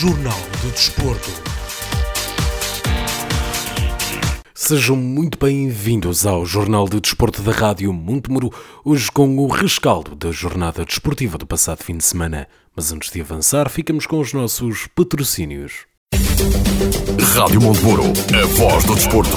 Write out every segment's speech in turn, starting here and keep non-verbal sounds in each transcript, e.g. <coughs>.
Jornal do Desporto. Sejam muito bem-vindos ao Jornal de Desporto da Rádio Montemuro, hoje com o rescaldo da jornada desportiva do passado fim de semana. Mas antes de avançar, ficamos com os nossos patrocínios. Rádio Montemuro, a voz do desporto.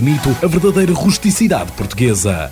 a verdadeira rusticidade portuguesa.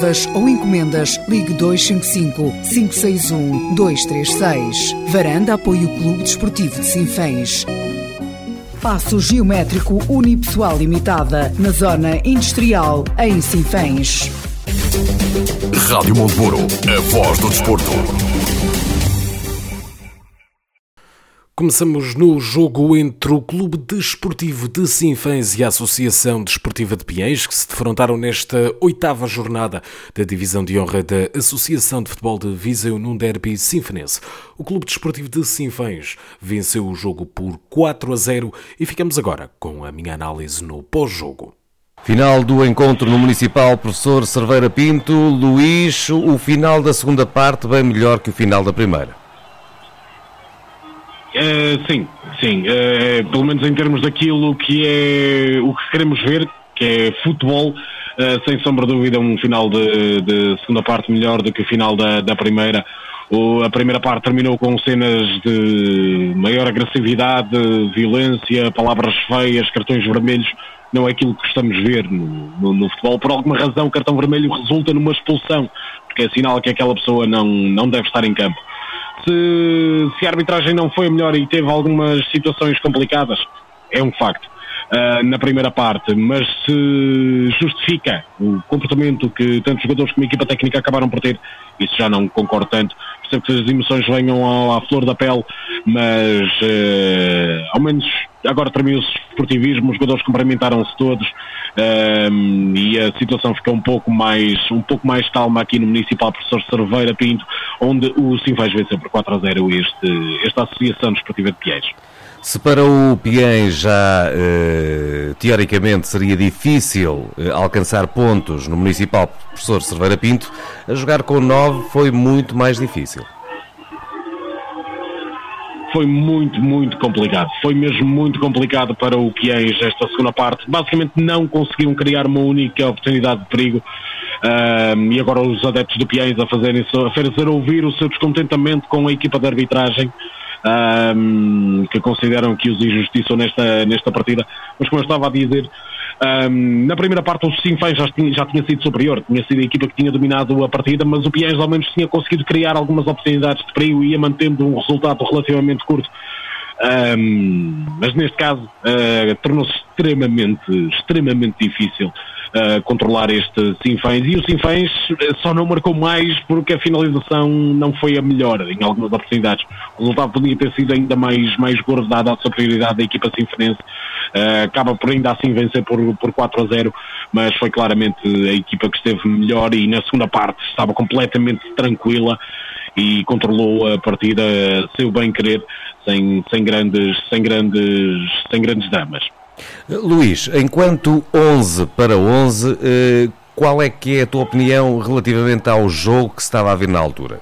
ou encomendas, ligue 255 561 236. Varanda apoia o Clube Desportivo de Sinfãs. Passo Geométrico Unipessoal Limitada, na Zona Industrial, em Sinfãs. Rádio Montemuro, a voz do desporto. Começamos no jogo entre o Clube Desportivo de Sinfãs e a Associação Desportiva de Piens, que se defrontaram nesta oitava jornada da Divisão de Honra da Associação de Futebol de Viseu num derby sinfanense. O Clube Desportivo de Sinfãs venceu o jogo por 4 a 0 e ficamos agora com a minha análise no pós-jogo. Final do encontro no Municipal, professor Cerveira Pinto, Luís, o final da segunda parte bem melhor que o final da primeira. Uh, sim, sim. Uh, pelo menos em termos daquilo que é o que queremos ver, que é futebol, uh, sem sombra de dúvida, um final de, de, segunda parte melhor do que o final da, da primeira. O, a primeira parte terminou com cenas de maior agressividade, violência, palavras feias, cartões vermelhos. Não é aquilo que estamos a ver no, no, no futebol. Por alguma razão, o cartão vermelho resulta numa expulsão, porque é sinal que aquela pessoa não, não deve estar em campo se, se a arbitragem não foi a melhor e teve algumas situações complicadas, é um facto. Uh, na primeira parte, mas se justifica o comportamento que tantos jogadores como a equipa técnica acabaram por ter, isso já não concordo tanto. Percebo que as emoções venham à, flor da pele, mas uh, ao menos agora terminou-se o esportivismo, os jogadores cumprimentaram-se todos uh, e a situação ficou um pouco mais um pouco mais calma aqui no Municipal Professor Cerveira Pinto, onde o Sinfãs venceu por 4 a 0 este, esta Associação Desportiva de Piés. Se para o Pien já eh, teoricamente seria difícil eh, alcançar pontos no Municipal Professor Cerveira Pinto, a jogar com 9 foi muito mais difícil. Foi muito, muito complicado. Foi mesmo muito complicado para o Piens esta segunda parte. Basicamente não conseguiram criar uma única oportunidade de perigo. Um, e agora os adeptos do Piens a fazerem a fazer ouvir o seu descontentamento com a equipa de arbitragem um, que consideram que os injustiçam nesta, nesta partida. Mas como eu estava a dizer, um, na primeira parte o Sinfãs já tinha, já tinha sido superior, tinha sido a equipa que tinha dominado a partida, mas o Piens ao menos tinha conseguido criar algumas oportunidades de perigo e ia mantendo um resultado relativamente curto. Um, mas neste caso uh, tornou-se extremamente, extremamente difícil controlar este Sinfãs. E o Sinfãs só não marcou mais porque a finalização não foi a melhor em algumas oportunidades. O resultado podia ter sido ainda mais, mais gordo, dada a superioridade da equipa sinfonense. Uh, acaba por ainda assim vencer por, por 4 a 0, mas foi claramente a equipa que esteve melhor e na segunda parte estava completamente tranquila e controlou a partida seu bem querer sem, sem, grandes, sem, grandes, sem grandes dramas. Luís, enquanto 11 para 11, eh, qual é que é a tua opinião relativamente ao jogo que se estava a ver na altura?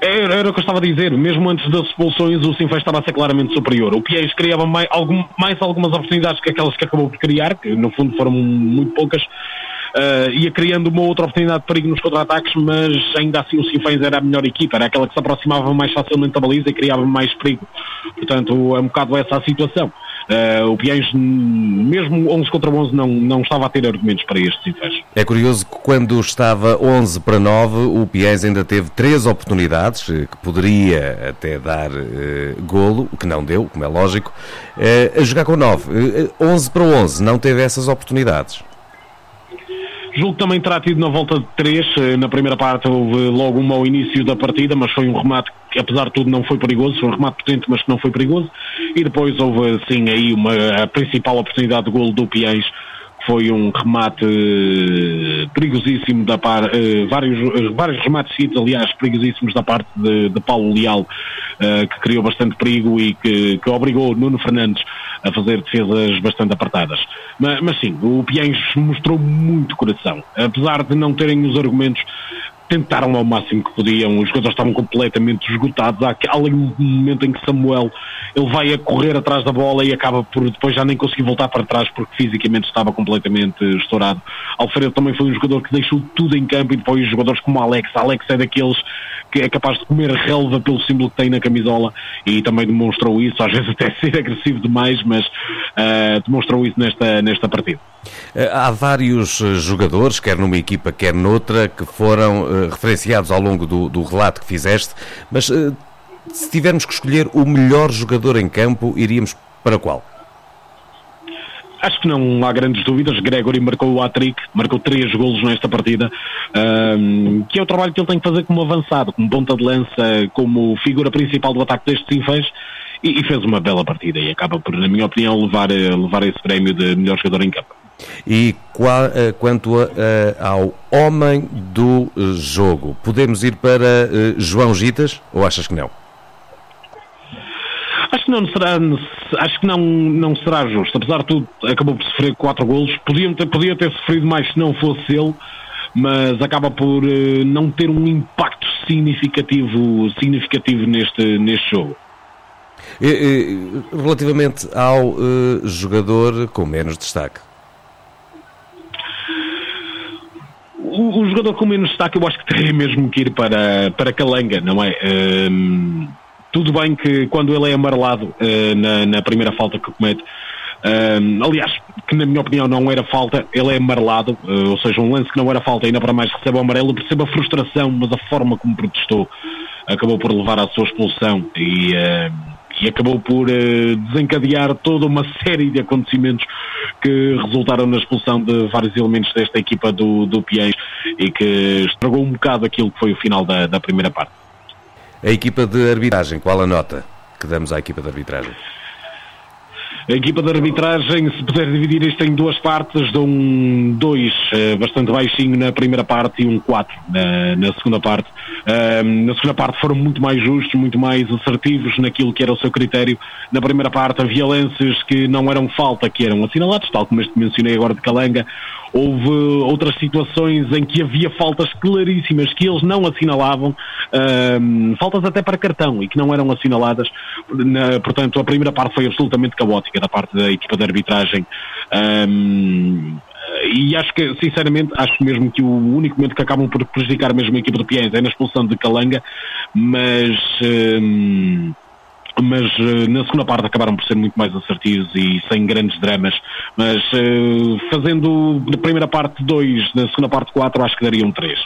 Era, era, o que eu estava a dizer, mesmo antes das expulsões, o Sinfãs estava a ser claramente superior. O Pies criava mais, algum, mais algumas oportunidades que aquelas que acabou por criar, que no fundo foram muito poucas, uh, ia criando uma outra oportunidade de perigo nos contra-ataques, mas ainda assim o Sinfãs era a melhor equipa, era aquela que se aproximava mais facilmente da baliza e criava mais perigo. Portanto, é um bocado essa a situação. Uh, o Piens, mesmo 11 contra 11, não, não estava a ter argumentos para estes Sinfãs. É curioso que quando estava 11 para 9, o Piens ainda teve três oportunidades, eh, que poderia até dar uh, golo, que não deu, como é lógico, uh, a jogar com 9. Uh, 11 para 11, não teve essas oportunidades. Julgo que também terá tido na volta de três. Eh, na primeira parte houve logo um mau início da partida, mas foi um remate que, apesar de tudo, não foi perigoso. Foi um remate potente, mas que não foi perigoso. E depois houve, sim, aí uma, a principal oportunidade de golo do Piens foi um remate eh, perigosíssimo da parte, uh, vários, uh, vários remates seguidos, aliás, perigosíssimos da parte de, de Paulo Leal, que criou bastante perigo e que, que obrigou Nuno Fernandes a fazer defesas bastante apertadas. Mas, mas sim, o Piens mostrou muito coração, apesar de não terem os argumentos tentaram ao máximo que podiam, os jogadores estavam completamente esgotados. Há, ali momento em que Samuel ele vai a correr atrás da bola e acaba por depois já nem conseguir voltar para trás porque fisicamente estava completamente estourado. Alfredo também foi um jogador que deixou tudo em campo e depois jogadores como Alex. Alex é daqueles que é capaz de comer relva pelo símbolo que tem na camisola e também demonstrou isso, às vezes até <laughs> ser agressivo demais, mas uh, demonstrou isso nesta, nesta partida. Eh, há vários eh, jogadores, quer numa equipa, quer noutra, que foram uh, referenciados ao longo do, do, relato que fizeste, mas uh, se tivermos que escolher o melhor jogador em campo, iríamos para qual? Acho que não há grandes dúvidas. Gregory marcou o hat-trick, marcou três golos nesta partida, um, que é o trabalho que ele tem que fazer como avançado, como ponta de lança, como figura principal do ataque destes infãs. E, fez uma bela partida e acaba por, na minha opinião, levar, levar esse prémio de melhor jogador em campo. E uh, quanto a, uh, ao homem do jogo, podemos ir para João Gitas ou achas que não? Acho que não será, acho que não, não será justo. Apesar de tudo, acabou por sofrer quatro golos. Podia ter, podia ter sofrido mais se não fosse ele, mas acaba por não ter um impacto significativo, significativo neste, neste jogo. Relativamente ao jogador com menos destaque. o, o, jogador com menos destaque eu acho que teria mesmo que ir para, para Calanga, não é? Um, tudo bem que quando ele é amarelado uh, na, na, primeira falta que comete, um, aliás, que na minha opinião não era falta, ele é amarelado, uh, ou seja, um lance que não era falta, ainda para mais recebe o amarelo, percebe a frustração, mas a forma como protestou acabou por levar à sua expulsão e. Uh, e acabou por uh, desencadear toda uma série de acontecimentos que resultaram na expulsão de vários elementos desta equipa do, do Piens e que estragou um bocado aquilo que foi o final da, da primeira parte. A equipa de arbitragem, qual a nota que damos à equipa de arbitragem? A equipa de arbitragem, se puder dividir isto em duas partes, dou um 2 uh, bastante baixinho na primeira parte e um 4 na, na segunda parte. Uh, na segunda parte foram muito mais justos, muito mais assertivos naquilo que era o seu critério. Na primeira parte havia lances que não eram falta, que eram assinalados, tal como este mencionei agora de Calanga. Houve outras situações em que havia faltas claríssimas que eles não assinalavam, faltas até para cartão e que não eram assinaladas. Na, portanto, a primeira parte foi absolutamente caótica da parte da equipa de arbitragem. Um, e acho que, sinceramente, acho mesmo que o único momento que acabam por prejudicar mesmo a equipa do Piens é na expulsão de Calanga, mas. Um, mas uh, na segunda parte acabaram por ser muito mais assertivos e sem grandes dramas. Mas uh, fazendo na primeira parte 2, na segunda parte 4, acho que dariam 3.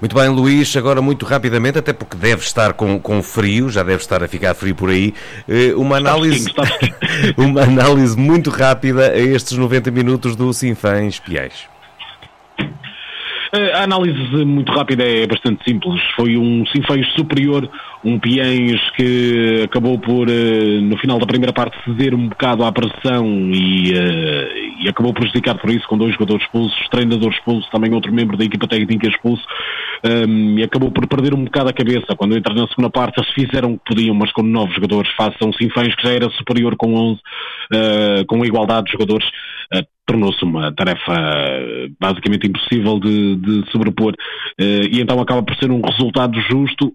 Muito bem, Luís, agora muito rapidamente, até porque deve estar com, com frio, já deve estar a ficar frio por aí, eh, uma análise, <laughs> uma análise muito rápida a estes 90 minutos do Sinfãs Piais. A análise muito rápida é bastante simples. Foi um Sinfãs superior, um Piens que acabou por, eh, no final da primeira parte, ceder um bocado à pressão e, uh, e acabou prejudicado por isso, com dois jogadores expulsos, treinador expulso, também outro membro da equipa técnica expulso, um, e acabou por perder um bocado a cabeça. Quando entra na segunda parte, eles fizeram o que podiam, mas com nove jogadores, face a um Sinfãs que já era superior com 11, uh, eh, com igualdade de jogadores. Uh, tornou-se uma tarefa basicamente impossível de, de sobrepor uh, e então acaba por ser um resultado justo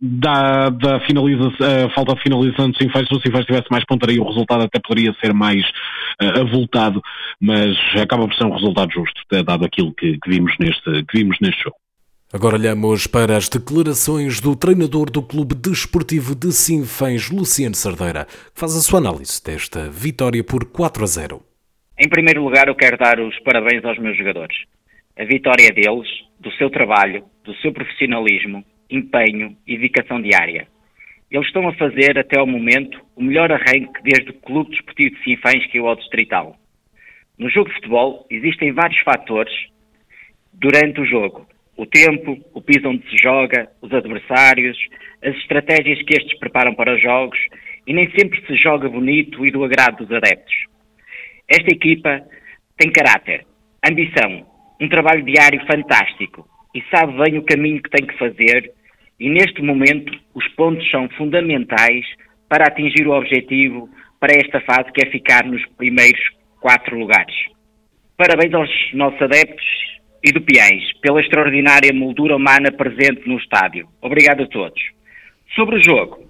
da, da finalização, falta de finalização do Sinfãs, se o Sinfãs tivesse mais pontaria o resultado até poderia ser mais uh, avultado, mas acaba por ser um resultado justo, dado aquilo que, que, vimos, neste, que vimos neste jogo. Agora olhamos para as declarações do treinador do Clube Desportivo de Sinfãs, Luciano Sardeira, que faz a sua análise desta vitória por 4 a 0. Em primeiro lugar, eu quero dar os parabéns aos meus jogadores. A vitória deles, do seu trabalho, do seu profissionalismo, empenho e dedicação diária. Eles estão a fazer, até ao momento, o melhor arranque desde o Clube Desportivo de Sinfãs que é o Distrital. No jogo de futebol, existem vários fatores durante o jogo. O tempo, o piso onde se joga, os adversários, as estratégias que estes preparam para os jogos e nem sempre se joga bonito e do agrado dos adeptos. Esta equipa tem caráter, ambição, um trabalho diário fantástico e sabe bem o caminho que tem que fazer, e neste momento os pontos são fundamentais para atingir o objetivo para esta fase que é ficar nos primeiros quatro lugares. Parabéns aos nossos adeptos e do Piães pela extraordinária moldura humana presente no estádio. Obrigado a todos. Sobre o jogo,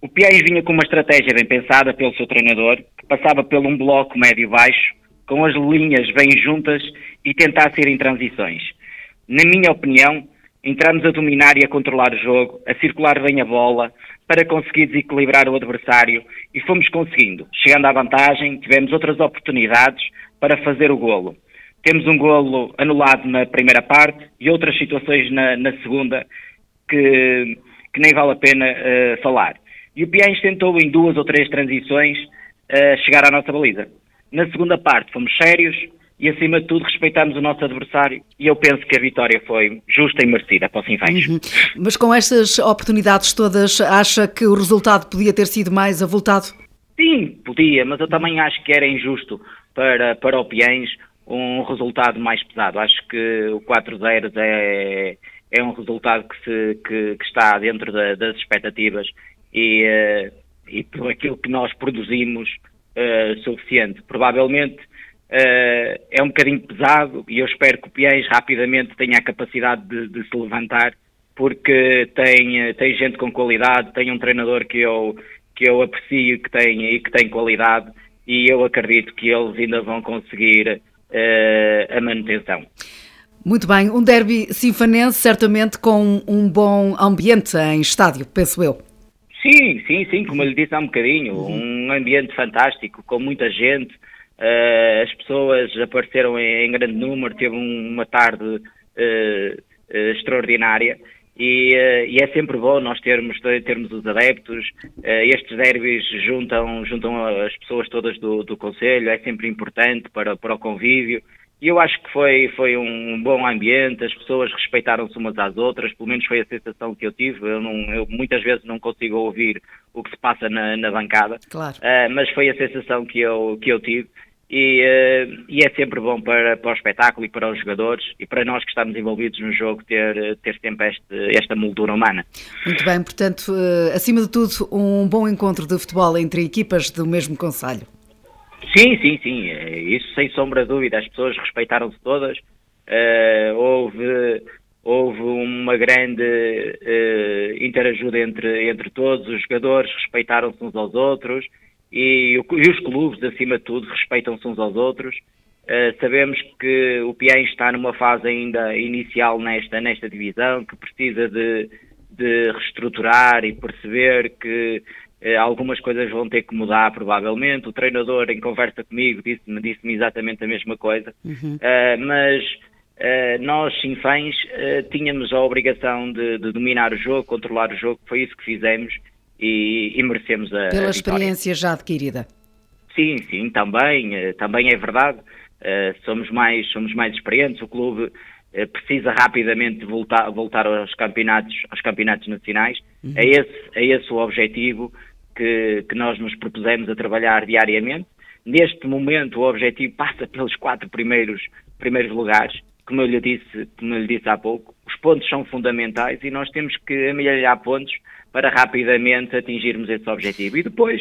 o Piães vinha com uma estratégia bem pensada pelo seu treinador, que passava por um bloco médio-baixo, com as linhas bem juntas e tentasse ir em transições na minha opinião, entramos a dominar e a controlar o jogo, a circular bem a bola, para conseguir desequilibrar o adversário e fomos conseguindo. Chegando à vantagem, tivemos outras oportunidades para fazer o golo. Temos um golo anulado na primeira parte e outras situações na, na segunda que, que, nem vale a pena uh, falar. E o Piens tentou em duas ou três transições uh, chegar à nossa baliza. Na segunda parte fomos sérios, e, acima de tudo, respeitamos o nosso adversário e eu penso que a vitória foi justa e merecida para o Sinfãs. Uhum. Mas com estas oportunidades todas, acha que o resultado podia ter sido mais avultado? Sim, podia, mas eu também acho que era injusto para, para o Piens um resultado mais pesado. Acho que o 4-0 é, é um resultado que, se, que, que está dentro da, das expectativas e, uh, e por aquilo que nós produzimos uh, suficiente. Provavelmente Uh, é um bocadinho pesado e eu espero que o Piens rapidamente tenha a capacidade de, de, se levantar porque tem, tem gente com qualidade, tem um treinador que eu, que eu aprecio que tem, e que tem qualidade e eu acredito que eles ainda vão conseguir uh, a manutenção. Muito bem, um derby sinfanense certamente com um bom ambiente em estádio, penso eu. Sim, sim, sim, como eu lhe disse há um bocadinho, uhum. um ambiente fantástico, com muita gente, Uh, as pessoas apareceram em, em, grande número, teve uma tarde uh, uh, extraordinária e, e, é sempre bom nós termos, termos os adeptos. estes derbys juntam, juntam as pessoas todas do, do Conselho, é sempre importante para, para o convívio. E eu acho que foi, foi um bom ambiente, as pessoas respeitaram-se umas às outras, pelo menos foi a sensação que eu tive. Eu, não, eu muitas vezes não consigo ouvir o que se passa na, na bancada, claro. mas foi a sensação que eu, que eu tive e, uh, e, é sempre bom para, para o espetáculo e para os jogadores e para nós que estamos envolvidos no jogo ter, ter sempre este, esta moldura humana. Muito bem, portanto, uh, acima de tudo, um bom encontro de futebol entre equipas do mesmo Conselho. Sim, sim, sim, isso sem sombra de dúvida, as pessoas respeitaram-se todas, houve, houve uma grande interajuda entre, entre todos, os jogadores respeitaram-se uns aos outros, e, e os clubes, acima de tudo, respeitam-se uns aos outros. Uh, sabemos que o Piães está numa fase ainda inicial nesta, nesta divisão, que precisa de, de reestruturar e perceber que uh, algumas coisas vão ter que mudar, provavelmente. O treinador, em conversa comigo, disse-me disse exatamente a mesma coisa. Uhum. Uh, mas nós, Sinfãs, tínhamos a obrigação de, de, dominar o jogo, controlar o jogo, foi isso que fizemos e, e merecemos a Pela a experiência já adquirida. Sim, sim, também, uh, também é verdade. somos, mais, somos mais experientes, o clube precisa rapidamente voltar, voltar aos campeonatos, aos campeonatos nacionais. Uhum. É, esse, é esse o objetivo que, que nós nos propusemos a trabalhar diariamente. Neste momento, o objetivo passa pelos quatro primeiros, primeiros lugares como eu lhe disse, como eu lhe disse há pouco, os pontos são fundamentais e nós temos que amelhar pontos para rapidamente atingirmos esse objetivo. E depois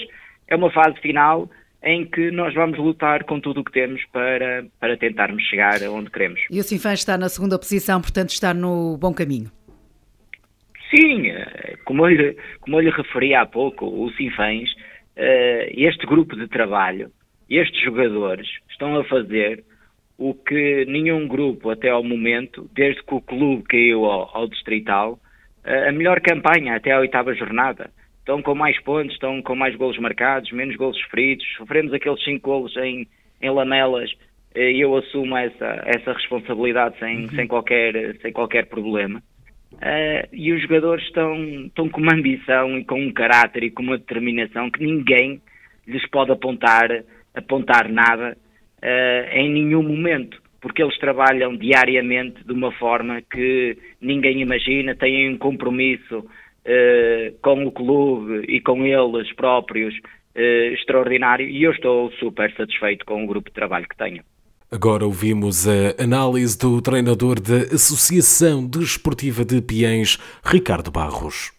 é uma fase final em que nós vamos lutar com tudo o que temos para, para tentarmos chegar aonde queremos. E o Sinfãs está na segunda posição, portanto está no bom caminho. Sim, eh, como eu lhe, como eu lhe referi há pouco, o Sinfãs, eh, este grupo de trabalho, estes jogadores estão a fazer o que nenhum grupo até ao momento, desde que o clube caiu ao, ao Distrital, a melhor campanha até à oitava jornada. Estão com mais pontos, estão com mais golos marcados, menos golos sofridos, sofremos aqueles cinco golos em, em lamelas e eu assumo essa, essa responsabilidade sem, uhum. sem, qualquer, sem qualquer problema. Uh, e os jogadores estão, estão com uma ambição e com um caráter e com uma determinação que ninguém lhes pode apontar, apontar nada uh, em nenhum momento, porque eles trabalham diariamente de uma forma que ninguém imagina, têm um compromisso uh, com o clube e com eles próprios uh, extraordinário e eu estou super satisfeito com o grupo de trabalho que tenho. Agora ouvimos a análise do treinador da Associação Desportiva de Piens, Ricardo Barros.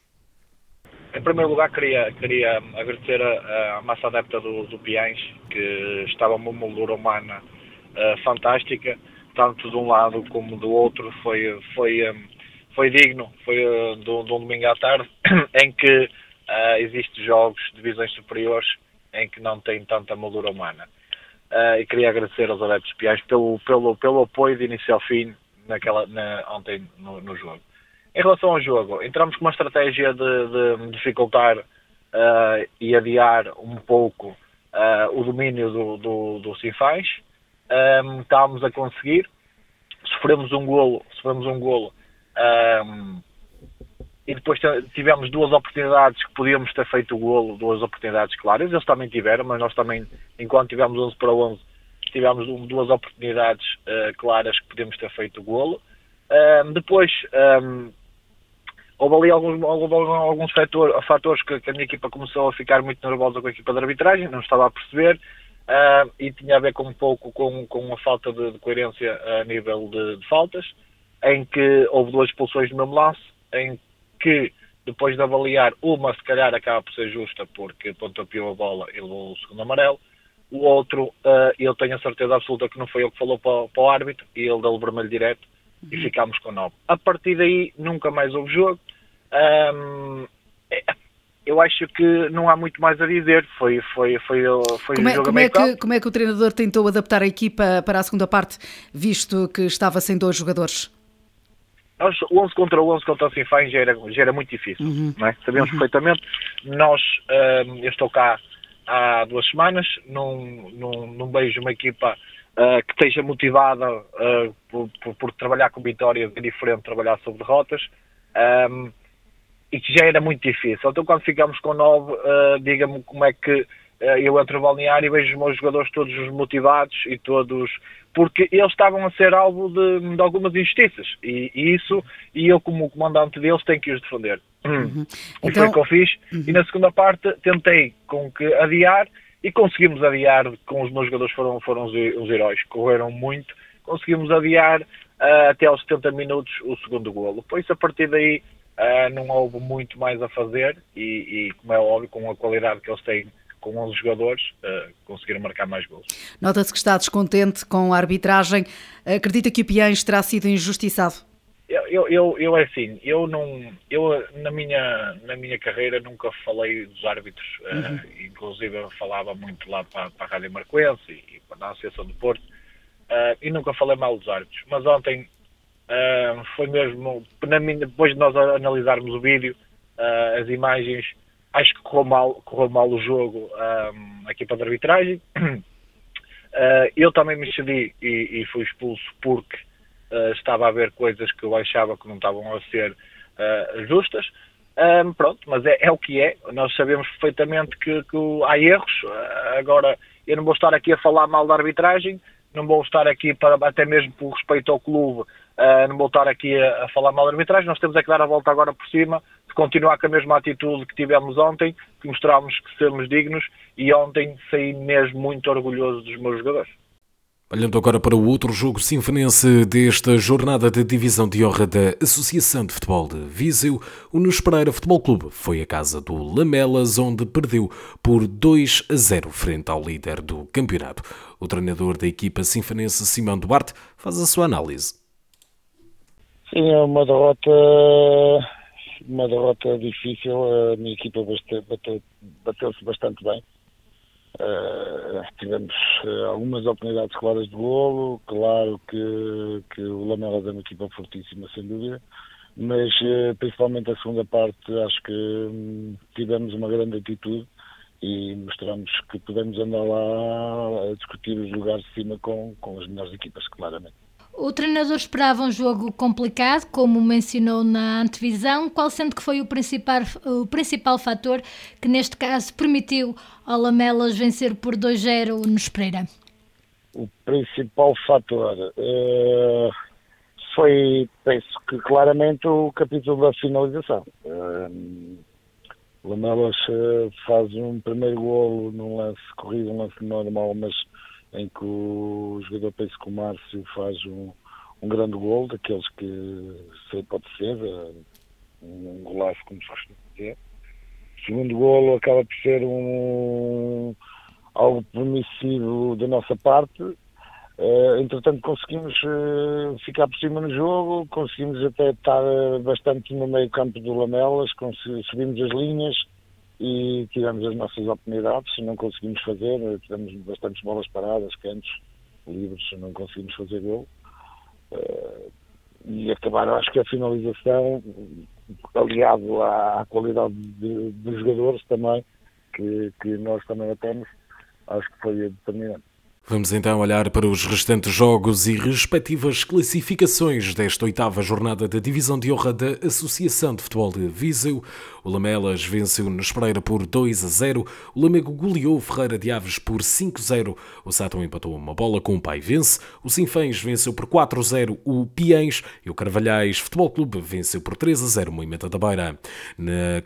Em primeiro lugar, queria, queria agradecer a massa adepta do, do Piães, que estava uma moldura humana uh, fantástica, tanto de um lado como do outro. Foi, foi, um, foi digno, foi uh, de, um domingo à tarde, <coughs> em que uh, existem jogos de divisões superiores em que não tem tanta moldura humana. Uh, e queria agradecer aos adeptos Piães pelo, pelo, pelo apoio de início ao fim naquela, na, ontem no, no jogo. Em relação ao jogo, entramos com uma estratégia de, de dificultar uh, e adiar um pouco uh, o domínio do, do, do. Um, estávamos a conseguir. Sofremos um golo, sofremos um golo um, e depois tivemos duas oportunidades que podíamos ter feito o golo, duas oportunidades claras. Eles também tiveram, mas nós também, enquanto tivemos 11 para 11, tivemos duas oportunidades uh, claras que podíamos ter feito o golo. Um, depois, um, houve ali alguns, houve alguns fator, fatores que, que, a minha equipa começou a ficar muito nervosa com a equipa de arbitragem, não estava a perceber, uh, e tinha a ver com um pouco com, com a falta de, de coerência a nível de, de, faltas, em que houve duas expulsões no mesmo lance, em que depois de avaliar uma, se calhar acaba por ser justa, porque pontapeou a bola e levou o segundo amarelo, o outro, uh, eu tenho a certeza absoluta que não foi ele que falou para, para o árbitro, e ele deu o vermelho direto, e uhum. ficámos com 9. A partir daí nunca mais houve jogo. Um, é, eu acho que não há muito mais a dizer. Foi, foi, foi, foi como, é, jogo como, é que, como é que o treinador tentou adaptar a equipa para a segunda parte, visto que estava sem dois jogadores? Nós, o 11 contra o 11 contra o Sinfãs já era, já era muito difícil, uhum. não é? Sabíamos uhum. perfeitamente. Nós, um, eu estou cá há duas semanas, não, não, não vejo uma equipa uh, que esteja motivada uh, por, por, por, trabalhar com vitórias é diferente de trabalhar sobre derrotas um, e que já era muito difícil. Então quando ficamos com nove, uh, diga-me como é que eu entro no balneário e vejo os meus jogadores todos motivados e todos porque eles estavam a ser alvo de, de algumas injustiças e, e, isso e eu como comandante deles tenho que os defender uhum. e então... foi o que eu fiz uhum. e na segunda parte tentei com que adiar e conseguimos adiar, com os meus jogadores foram, foram os, os heróis, correram muito, conseguimos adiar uh, até aos 70 minutos o segundo golo. Por isso, a partir daí, uh, não houve muito mais a fazer e, e, como é óbvio, com a qualidade que eles têm com 11 jogadores, uh, conseguiram marcar mais gols. Nota-se que está descontente com a arbitragem. Acredita que o Piães terá sido injustiçado? Eu, eu, eu é assim, eu não, eu na minha, na minha carreira nunca falei dos árbitros, uhum. uh, inclusive eu falava muito lá para, para a Rádio Marcoense e, e para a Associação do Porto, e nunca falei mal dos árbitros, mas ontem uh, foi mesmo, minha, depois de nós analisarmos o vídeo, as imagens, acho que correu mal, correu mal o jogo um, aqui para a arbitragem, <clears throat> eu também me cedi e, e fui expulso porque uh, estava a haver coisas que eu achava que não estavam a ser uh, justas. Um, pronto, mas é, é, o que é. Nós sabemos perfeitamente que, que há erros. Uh, agora, eu não vou estar aqui a falar mal da arbitragem, não vou estar aqui para, até mesmo por respeito ao clube, uh, não vou estar aqui a, a, falar mal da arbitragem. Nós temos é que dar a volta agora por cima, de continuar com a mesma atitude que tivemos ontem, que mostramos que somos dignos e ontem saí mesmo muito orgulhoso dos meus jogadores. Olhando agora para o outro jogo sinfonense desta jornada de divisão de honra da Associação de Futebol de Viseu, o Nunes Pereira Futebol Clube foi a casa do Lamelas, onde perdeu por 2 a 0 frente ao líder do campeonato. O treinador da equipa sinfonense, Simão Duarte, faz a sua análise. Sim, é uma derrota, uma derrota difícil. A minha equipa bateu-se bastante bem Uh, tivemos uh, algumas oportunidades claras de golo, claro que, que o Lamelas é uma equipa fortíssima, sem dúvida, mas uh, principalmente a segunda parte acho que um, tivemos uma grande atitude e mostramos que podemos andar lá a discutir os lugares de cima com, com as melhores equipas, claramente. O treinador esperava um jogo complicado, como mencionou na antevisão, qual sendo que foi o principal, o principal fator que neste caso permitiu ao Lamelas vencer por 2-0 no Espreira? O principal fator uh, foi, penso que claramente o capítulo da finalização. Uh, Lamelas uh, faz um primeiro golo num lance corrido, um lance normal, mas em que o jogador, penso que o Márcio faz um, um grande gol, daqueles que sei pode ser, eh, um golaço, como se costuma dizer. O segundo golo acaba por ser um, algo permissivo da nossa parte. Uh, entretanto, conseguimos uh, ficar por cima no jogo, conseguimos até estar bastante no meio campo do Lamelas, subimos as linhas, e tivemos as nossas oportunidades, não conseguimos fazer, tivemos bastantes bolas paradas, cantos, livres, não conseguimos fazer gol. Uh, e acabaram, acho que a finalização, aliado à, à qualidade dos jogadores também, que, que nós também a temos, acho que foi determinante. Vamos então olhar para os restantes jogos e respectivas classificações desta oitava jornada da Divisão de Honra da Associação de Futebol de Viseu. O Lamelas venceu na Espreira por 2 a 0, o Lamego goleou o Ferreira de Aves por 5 a 0, o Sátão empatou uma bola com o Pai Vence, o Sinfãs venceu por 4 a 0 o Piens e o Carvalhais Futebol Clube venceu por 3 a 0 o Moimenta da Beira. Na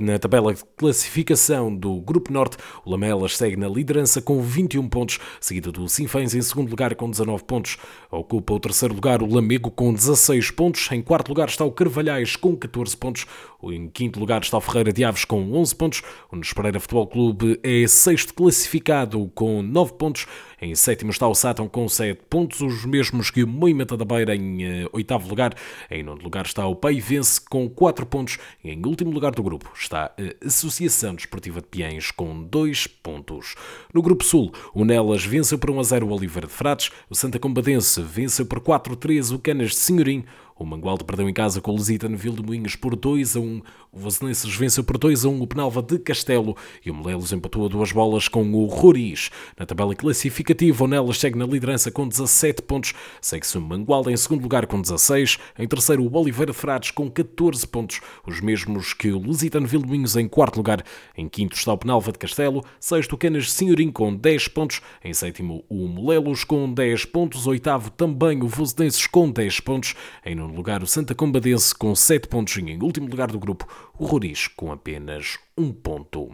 na tabela de classificação do Grupo Norte, o Lamelas segue na liderança com 21 pontos, seguido do Sinfãs em segundo lugar com 19 pontos. Ocupa o terceiro lugar o Lamego com 16 pontos. Em quarto lugar está o Carvalhais com 14 pontos. Em quinto lugar está o Ferreira de Aves com 11 pontos. O Nunes Pereira Futebol Clube é sexto classificado com 9 pontos. Em sétimo está o Sátão com 7 pontos, os mesmos que o Moimenta da Beira em uh, oitavo lugar. Em nono lugar está o Paivense com 4 pontos. E em último lugar do grupo está a Associação Desportiva de Piens com 2 pontos. No grupo Sul, o Nelas venceu por 1 a 0 o Oliveira de Frades, o Santa Combadense venceu por 4 a 3 o Canas de Senhorim, o Mangualde perdeu em casa com o Lusita no de Moinhos por 2 a 1. O Vosenenses venceu por 2 a 1 o Penalva de Castelo e o Molelos empatou a duas bolas com o Roriz. Na tabela classificativa, o Nelas segue na liderança com 17 pontos. Segue-se o Mangualde em segundo lugar com 16. Em terceiro, o Oliveira Frades com 14 pontos, os mesmos que o Lusitano de Moinhos em quarto lugar. Em quinto está o Penalva de Castelo. Sexto, o Canas Senhorim com 10 pontos. Em sétimo, o Molelos com 10 pontos. Oitavo, também o Vosenenses com 10 pontos. Em nono lugar o Santa Combadense com 7 pontos e em último lugar do grupo o Roriz com apenas 1 ponto.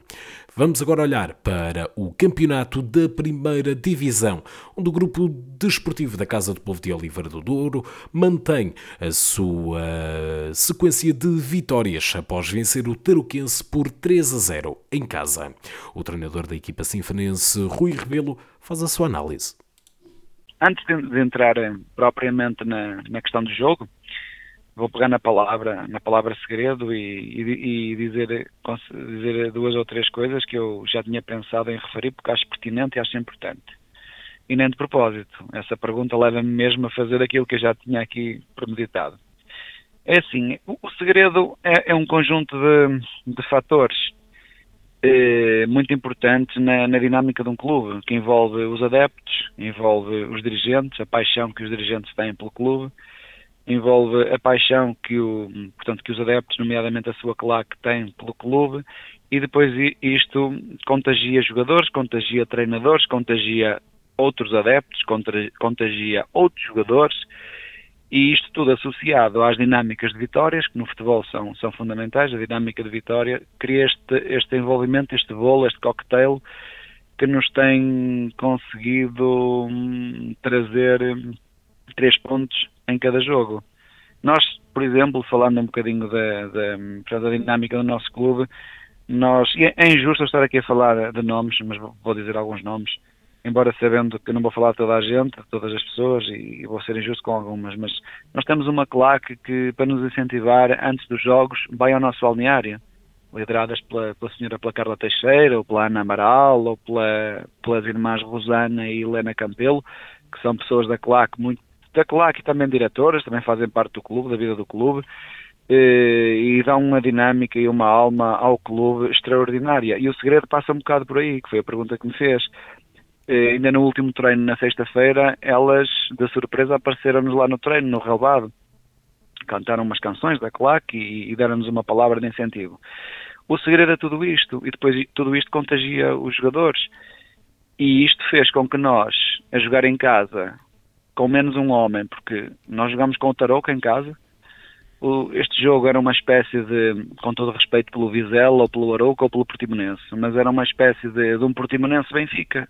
Vamos agora olhar para o campeonato da primeira divisão, onde o grupo desportivo da Casa do Povo de Oliveira do Douro mantém a sua sequência de vitórias após vencer o Tarouquense por 3 a 0 em casa. O treinador da equipa sinfonense, Rui Rebelo, faz a sua análise. Antes de, entrar propriamente na, na questão do jogo, vou pegar na palavra, na palavra segredo e, e, e, dizer, dizer duas ou três coisas que eu já tinha pensado em referir porque acho pertinente e acho importante. E nem de propósito. Essa pergunta leva-me mesmo a fazer aquilo que eu já tinha aqui premeditado. É assim, o segredo é, é, um conjunto de, de fatores. Eh, muito importantes na, na, dinâmica de um clube, que envolve os adeptos, envolve os dirigentes, a paixão que os dirigentes têm pelo clube, envolve a paixão que, o, portanto, que os adeptos, nomeadamente a sua claque, têm pelo clube, e depois isto contagia jogadores, contagia treinadores, contagia outros adeptos, contagia outros jogadores, e isto tudo associado às dinâmicas de vitórias, que no futebol são, são fundamentais, a dinâmica de vitória, cria este, este envolvimento, este bolo, este cocktail, que nos tem conseguido hum, trazer hum, três pontos em cada jogo. Nós, por exemplo, falando um bocadinho da, da, da dinâmica do nosso clube, nós, é injusto estar aqui a falar de nomes, mas vou dizer alguns nomes, embora sabendo que não vou falar de toda a gente, de todas as pessoas, e vou ser injusto com algumas, mas nós temos uma claque que, para nos incentivar antes dos jogos, vai ao nosso balneário, lideradas pela, pela senhora pela Carla Teixeira, ou pela Ana Amaral, ou pela, pelas irmãs Rosana e Helena Campelo, que são pessoas da claque muito da claque e também diretoras, também fazem parte do clube, da vida do clube, eh, e dão uma dinâmica e uma alma ao clube extraordinária. E o segredo passa um bocado por aí, que foi a pergunta que me fez. Eh, ainda no último treino, na sexta-feira, elas, de surpresa, apareceram-nos lá no treino, no relvado. Cantaram umas canções da claque e, e deram-nos uma palavra de incentivo. O segredo é tudo isto, e depois tudo isto contagia os jogadores. E isto fez com que nós, a jogar em casa, com menos um homem, porque nós jogamos com o Tarouca em casa, este jogo era uma espécie de, com todo respeito pelo Vizela, ou pelo Arouca, ou pelo Portimonense, mas era uma espécie de, de um Portimonense-Benfica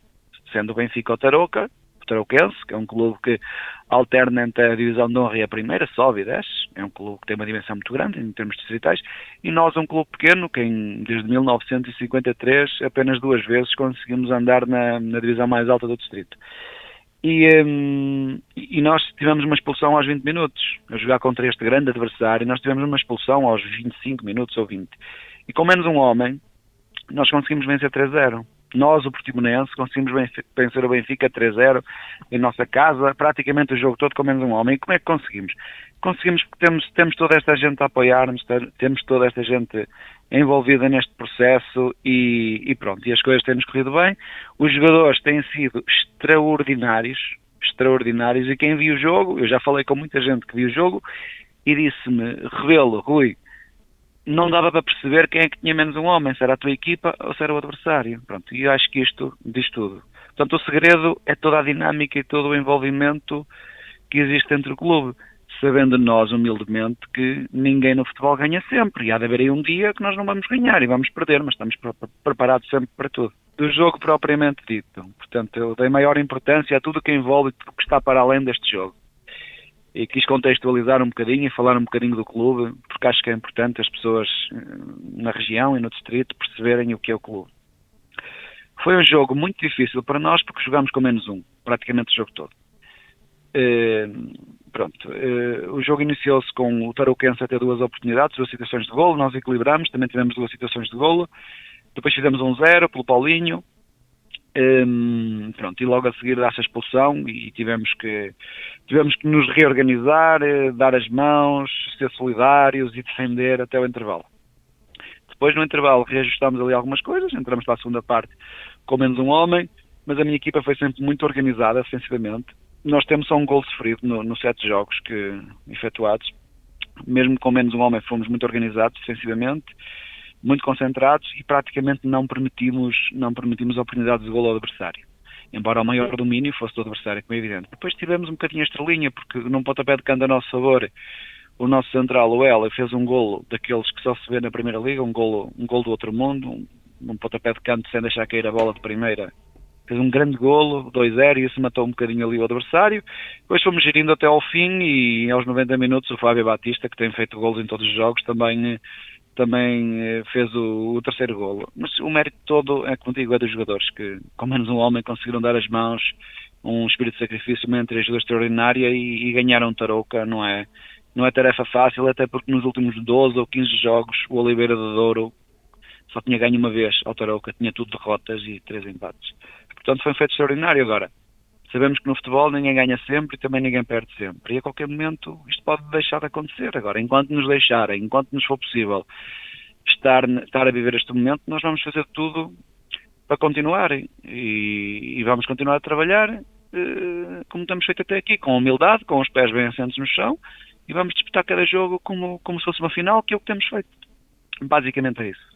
sendo o Benfica o Tarouca, o Tarouquense, que é um clube que alterna entre a divisão de honra e a primeira, sobe e desce, é um clube que tem uma dimensão muito grande em termos distritais, e nós, um clube pequeno, que em, desde 1953 apenas duas vezes conseguimos andar na, na divisão mais alta do distrito. E, um, e, nós tivemos uma expulsão aos 20 minutos, a jogar contra este grande adversário, e nós tivemos uma expulsão aos 25 minutos ou 20. E com menos um homem, nós conseguimos vencer 3-0 nós, o Portimonense, conseguimos vencer o Benfica 3-0 em nossa casa, praticamente o jogo todo com menos um homem. E como é que conseguimos? Conseguimos porque temos, temos toda esta gente a apoiar-nos, temos toda esta gente envolvida neste processo e, e pronto, e as coisas têm-nos corrido bem. Os jogadores têm sido extraordinários, extraordinários, e quem viu o jogo, eu já falei com muita gente que viu o jogo, e disse-me, Revelo, Rui, não dava para perceber quem é que tinha menos um homem, se era a tua equipa ou se era o adversário. Pronto, e eu acho que isto diz tudo. Portanto, o segredo é toda a dinâmica e todo o envolvimento que existe entre o clube, sabendo nós, humildemente, que ninguém no futebol ganha sempre. E há de haver aí um dia que nós não vamos ganhar e vamos perder, mas estamos preparados sempre para tudo. Do jogo propriamente dito. Portanto, eu dei maior importância a tudo que envolve e tudo que está para além deste jogo e quis contextualizar um bocadinho e falar um bocadinho do clube, porque acho que é importante as pessoas eh, na região e no distrito perceberem o que é o clube. Foi um jogo muito difícil para nós porque jogámos com menos um, praticamente o jogo todo. Uh, pronto, uh, o jogo iniciou-se com o Tarouquense a ter duas oportunidades, duas situações de golo, nós equilibramos, também tivemos duas situações de golo, depois fizemos um zero pelo Paulinho, um, pronto, e logo a seguir a expulsão e tivemos que, tivemos que nos reorganizar, eh, dar as mãos, ser solidários e defender até o intervalo. Depois, no intervalo, reajustámos ali algumas coisas, entramos para a segunda parte com menos um homem, mas a minha equipa foi sempre muito organizada defensivamente. Nós temos só um gol sofrido no, no sete jogos que efetuados. Mesmo com menos um homem, fomos muito organizados defensivamente muito concentrados e praticamente não permitimos, não permitimos oportunidades de gol ao adversário. Embora o maior domínio fosse do adversário, como é evidente. Depois tivemos um bocadinho a estrelinha, porque num pontapé de canto a nosso favor, o nosso central, o Ela, fez um golo daqueles que só se vê na Primeira Liga, um golo, um golo do outro mundo, um, um pontapé de canto sem deixar cair a bola de primeira. Fez um grande golo, 2-0, e isso matou um bocadinho ali o adversário. Depois fomos gerindo até ao fim e aos 90 minutos o Fábio Batista, que tem feito golos em todos os jogos, também também eh, fez o, o, terceiro golo. Mas o mérito todo é, como digo, é dos jogadores, que com menos um homem conseguiram dar as mãos, um espírito de sacrifício, uma entreajuda extraordinária e, e ganharam Tarouca, não é, não é tarefa fácil, até porque nos últimos 12 ou 15 jogos o Oliveira de Douro só tinha ganho uma vez ao Tarouca, tinha tudo derrotas e três empates. Portanto foi um feito extraordinário agora. Sabemos que no futebol ninguém ganha sempre e também ninguém perde sempre. E a qualquer momento isto pode deixar de acontecer. Agora, enquanto nos deixarem, enquanto nos for possível estar, estar a viver este momento, nós vamos fazer tudo para continuar e, e vamos continuar a trabalhar eh, como temos feito até aqui, com humildade, com os pés bem assentos no chão e vamos disputar cada jogo como, como se fosse uma final, que é o que temos feito. Basicamente é isso.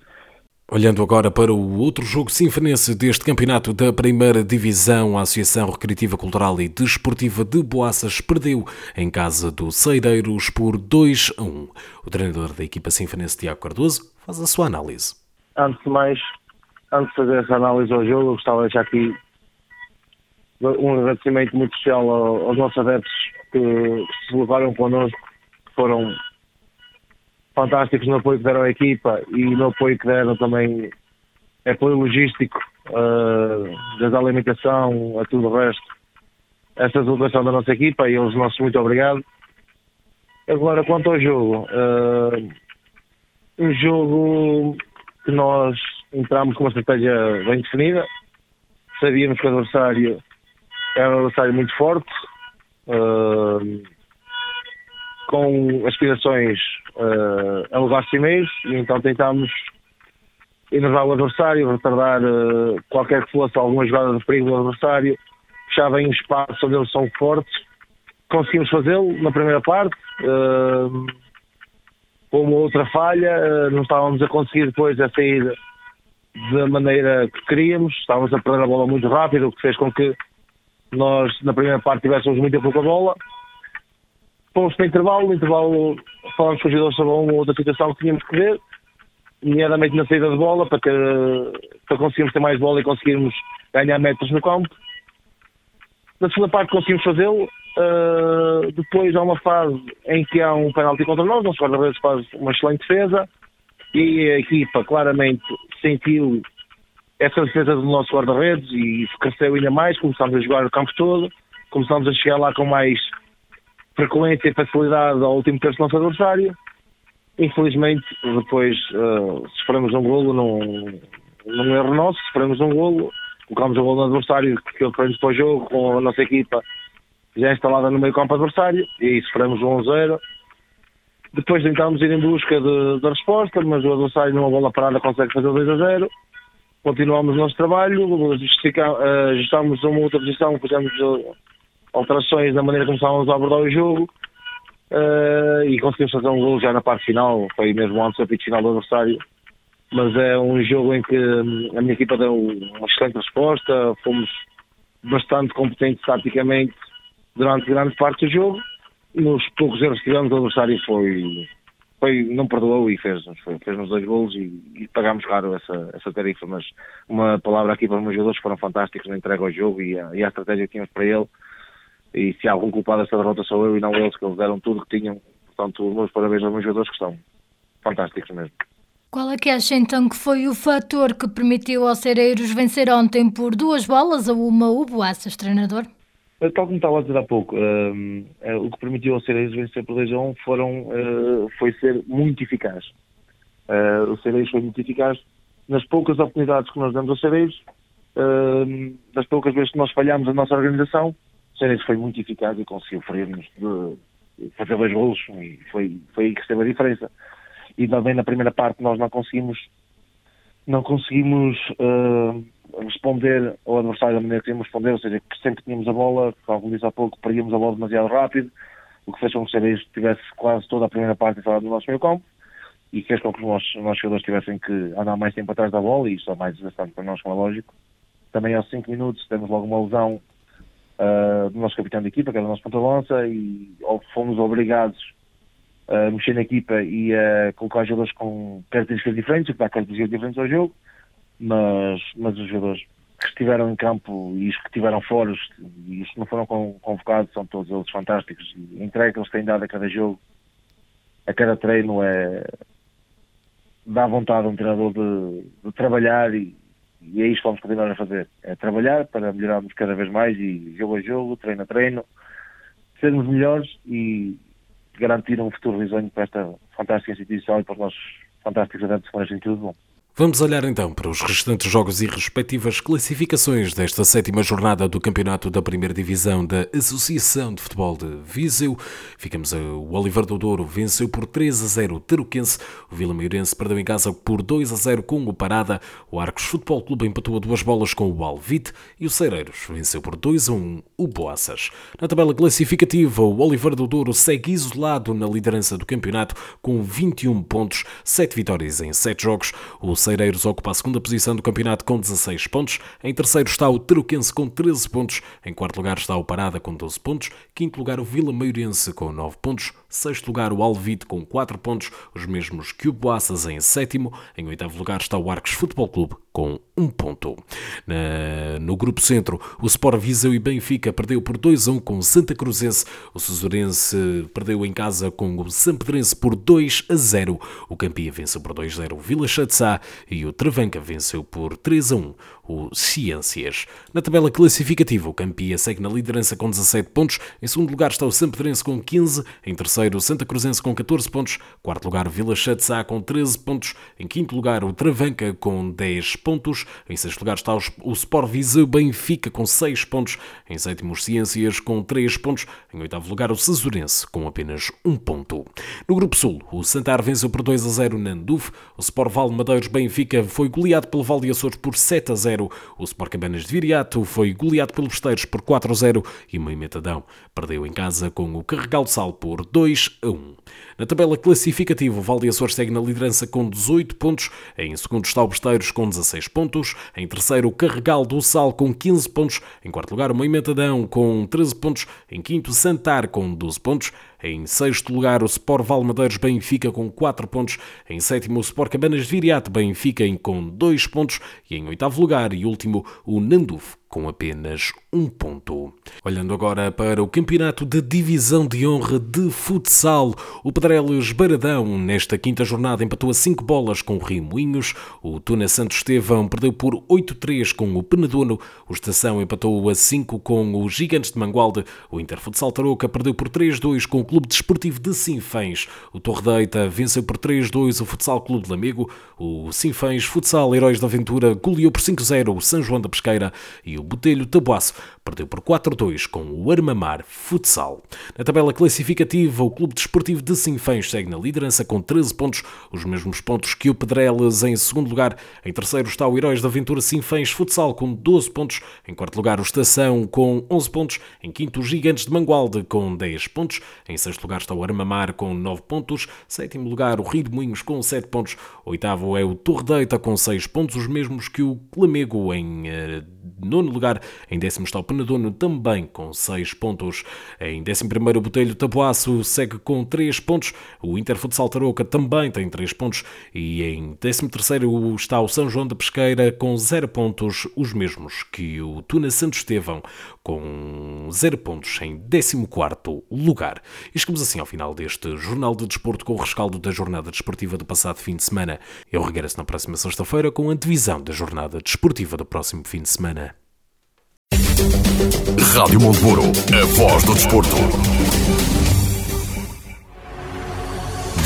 Olhando agora para o outro jogo sinfonense deste campeonato da Primeira Divisão, a Associação Recreativa Cultural e Desportiva de Boaças perdeu em casa do Ceideiros por 2 a 1. O treinador da equipa sinfonense, Tiago Cardoso, faz a sua análise. Antes de mais, antes de fazer essa análise ao jogo, eu gostava de deixar aqui um agradecimento muito especial aos nossos adeptos que se levaram connosco, que foram fantásticos no apoio que deram à equipa e no apoio que deram também apoio logístico, uh, desde a alimentação a tudo o resto. Essa deslocação da nossa equipa e eles nossos muito obrigado. Agora, quanto ao jogo, uh, um jogo que nós entramos com uma estratégia bem definida, sabíamos que o adversário era um adversário muito forte, uh, com aspirações uh, a levar cimeiros, e então tentámos enervar o adversário, retardar uh, qualquer que fosse alguma jogada de perigo do adversário, fechava em espaço onde eles são fortes. Conseguimos fazê-lo na primeira parte, uh, com uma outra falha, uh, não estávamos a conseguir depois a sair da maneira que queríamos, estávamos a perder a bola muito rápido, o que fez com que nós na primeira parte tivéssemos muita pouca bola fomos para o intervalo, no intervalo falámos com os jogadores sobre uma outra situação que tínhamos que ver, nomeadamente na saída de bola, para, que, para conseguirmos ter mais bola e conseguirmos ganhar metros no campo. Na segunda parte conseguimos fazê-lo. Uh, depois há uma fase em que há um penalti contra nós, nosso guarda-redes faz uma excelente defesa e a equipa claramente sentiu essa defesa do nosso guarda-redes e cresceu ainda mais, começámos a jogar o campo todo, começámos a chegar lá com mais frequência e facilidade ao último terço do nosso adversário. Infelizmente, depois uh, sofremos um golo num, num erro nosso, sofremos um golo, colocámos um golo no adversário que ele foi para o jogo com a nossa equipa já instalada no meio campo adversário e sofremos um 1-0. Depois tentámos ir em busca da resposta, mas o adversário numa bola parada consegue fazer o 2 a 0. Continuamos o nosso trabalho, ajustámos a uma outra posição, fizemos alterações na maneira como estávamos a abordar o jogo uh, e conseguimos fazer um gol já na parte final, foi mesmo antes do apito final do adversário. Mas é um jogo em que hum, a minha equipa deu uma excelente resposta, fomos bastante competentes taticamente durante grande parte do jogo. Nos poucos erros que tivemos, o adversário foi, foi, não perdoou e fez-nos fez, dois golos e, e pagámos caro essa, essa tarifa. Mas uma palavra aqui para os meus jogadores que foram fantásticos na entrega ao jogo e a estratégia que tínhamos para ele e se há algum culpado dessa derrota sou eu e não eles, que eles deram tudo que tinham. Portanto, meus parabéns aos meus jogadores que estão fantásticos mesmo. Qual é que acha então que foi o fator que permitiu aos Cereiros vencer ontem por duas bolas a uma o Boaças, treinador? Eh, tal como estava a dizer há pouco, uh, uh, o que permitiu aos Cereiros vencer por 2 a 1 foram, uh, foi ser muito eficaz. o Cereiros foi muito eficaz nas poucas oportunidades que nós damos aos Cereiros, das poucas vezes que nós falhamos a nossa organização, Ceres foi muito eficaz e conseguiu ferir-nos de fazer dois golos e foi, foi aí que esteve a diferença. E também na primeira parte nós não conseguimos não conseguimos uh, responder ao adversário da maneira que queríamos responder, ou seja, que sempre tínhamos a bola, como disse há pouco, perdíamos a bola demasiado rápido, o que fez com que o Ceres tivesse quase toda a primeira parte fora do nosso meio campo e fez com que os nossos, os nossos jogadores tivessem que andar mais tempo atrás da bola e isso é mais desgastante para nós, como é lógico. Também aos 5 minutos temos logo uma lesão uh, do nosso capitão de equipa, que era o nosso ponta-lança, e fomos obrigados a mexer na equipa e a colocar jogadores com características diferentes, que dá características diferentes ao jogo, mas, mas os jogadores que estiveram em campo e os que estiveram fora e os que não foram convocados são todos eles fantásticos. E a entrega que eles têm dado a cada jogo, a cada treino, é dá vontade a um treinador de, de trabalhar e, e é isto que vamos continuar a fazer. É trabalhar para melhorarmos cada vez mais e jogo a jogo, treino a treino, sermos melhores e garantir um futuro risonho para esta fantástica instituição e para os nossos fantásticos adeptos que tudo bom. Vamos olhar então para os restantes jogos e respectivas classificações desta sétima jornada do Campeonato da Primeira Divisão da Associação de Futebol de Viseu. Ficamos a, o Oliver do Douro venceu por 3 a 0 o Taruquense, o Vila Maiorense perdeu em casa por 2 a 0 com o Parada, o Arcos Futebol Clube empatou a duas bolas com o Alvite e o Cereiros venceu por 2 a 1 o Boaças. Na tabela classificativa, o Oliver do Douro segue isolado na liderança do campeonato com 21 pontos, 7 vitórias em 7 jogos. O Cereiros ocupa a segunda posição do campeonato com 16 pontos. Em terceiro está o Teruquense com 13 pontos. Em quarto lugar está o Parada com 12 pontos. Quinto lugar o Vila Maiorense com 9 pontos. Sexto lugar o Alvite com 4 pontos, os mesmos que o Boaças em sétimo. Em oitavo lugar está o Arcos Futebol Clube com 1 ponto. Na, no grupo centro, o Sport Viseu e Benfica perdeu por 2 a 1 com o Santa Cruzense. O Cesurense perdeu em casa com o Sampedrense por 2 a 0. O Campia venceu por 2 a 0 o Vila Chatzá e o Travanca venceu por 3 a 1 o Ciências. Na tabela classificativa, o Campia segue na liderança com 17 pontos. Em segundo lugar está o Sampedrense com 15. Em terceiro, o Santa Cruzense com 14 pontos. Quarto lugar, o Vila Chatzá com 13 pontos. Em quinto lugar, o Travanca com 10 pontos. Em sexto lugar está o Sport Viseu Benfica com 6 pontos. Em sétimo, os Ciências com 3 pontos. Em oitavo lugar, o Cesurense com apenas 1 ponto. No Grupo Sul, o Santar venceu por 2 a 0 na Anduf. O Sport Val Madeiros Benfica foi goleado pelo Val de Açores por 7 a 0. 0. O Sport Cabanas de Viriato foi goleado pelos Besteiros por 4 a 0 e o Moimentadão perdeu em casa com o Carregal Sal por 2 a 1. Na tabela classificativa, o Val de Açores segue na liderança com 18 pontos. Em segundo está o Besteiros com 16 pontos. Em terceiro, o Carregal do Sal com 15 pontos. Em quarto lugar, o Moimentadão com 13 pontos. Em quinto, Santar com 12 pontos. Em sexto lugar, o Sport Valmadeiros Benfica com 4 pontos. Em sétimo, o Sport Cabanas de Viriato Benfica com 2 pontos. E em oitavo lugar e último, o Nanduf com apenas um ponto. Olhando agora para o campeonato de divisão de honra de futsal, o Pedrelos Baradão nesta quinta jornada empatou a 5 bolas com o Rio Moinhos, o Tuna Santo Estevão perdeu por 8-3 com o Penedono, o Estação empatou a 5 com os Gigantes de Mangualde, o Interfutsal Tarouca perdeu por 3-2 com o Clube Desportivo de Sinfãs, o Torre Deita venceu por 3-2 o Futsal Clube de Lamego, o Sinfãs Futsal Heróis da Aventura goleou por 5-0 o São João da Pesqueira. E o Botelho Tabuaço perdeu por 4-2 com o Armamar Futsal. Na tabela classificativa, o Clube Desportivo de Sinfãs segue na liderança com 13 pontos, os mesmos pontos que o Pedrelas em segundo lugar. Em terceiro está o Heróis da Aventura Sinfãs Futsal com 12 pontos. Em quarto lugar, o Estação com 11 pontos. Em quinto, os Gigantes de Mangualde com 10 pontos. Em sexto lugar está o Armamar com 9 pontos. Sétimo lugar, o Rio de Moinhos com 7 pontos. Oitavo é o Torre Deita com 6 pontos, os mesmos que o Clamego em uh, nono lugar. Em décimo está o Penedono, também com 6 pontos. Em décimo primeiro, o Botelho Tabuaço segue com 3 pontos. O Interfutsal Tarouca também tem 3 pontos. E em décimo terceiro está o São João da Pesqueira com 0 pontos, os mesmos que o Tuna Santo Estevão, com 0 pontos em décimo quarto lugar. E chegamos assim ao final deste Jornal de Desporto com o rescaldo da jornada desportiva do passado fim de semana. Eu regresso na próxima sexta-feira com a divisão da jornada desportiva do próximo fim de semana. Rádio Monteburo, a voz do desporto.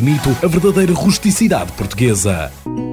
granito a verdadeira rusticidade portuguesa.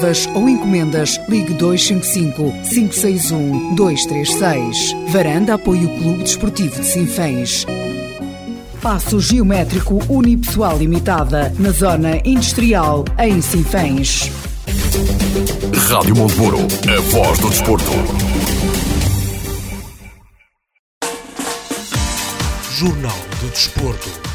reservas ou encomendas, ligue 255 561 236. Varanda apoia o Clube Desportivo de Sinfãs. Passo Geométrico Unipessoal Limitada, na Zona Industrial, em Sinfãs. Rádio Monteburo, a voz do desporto. Jornal do Desporto.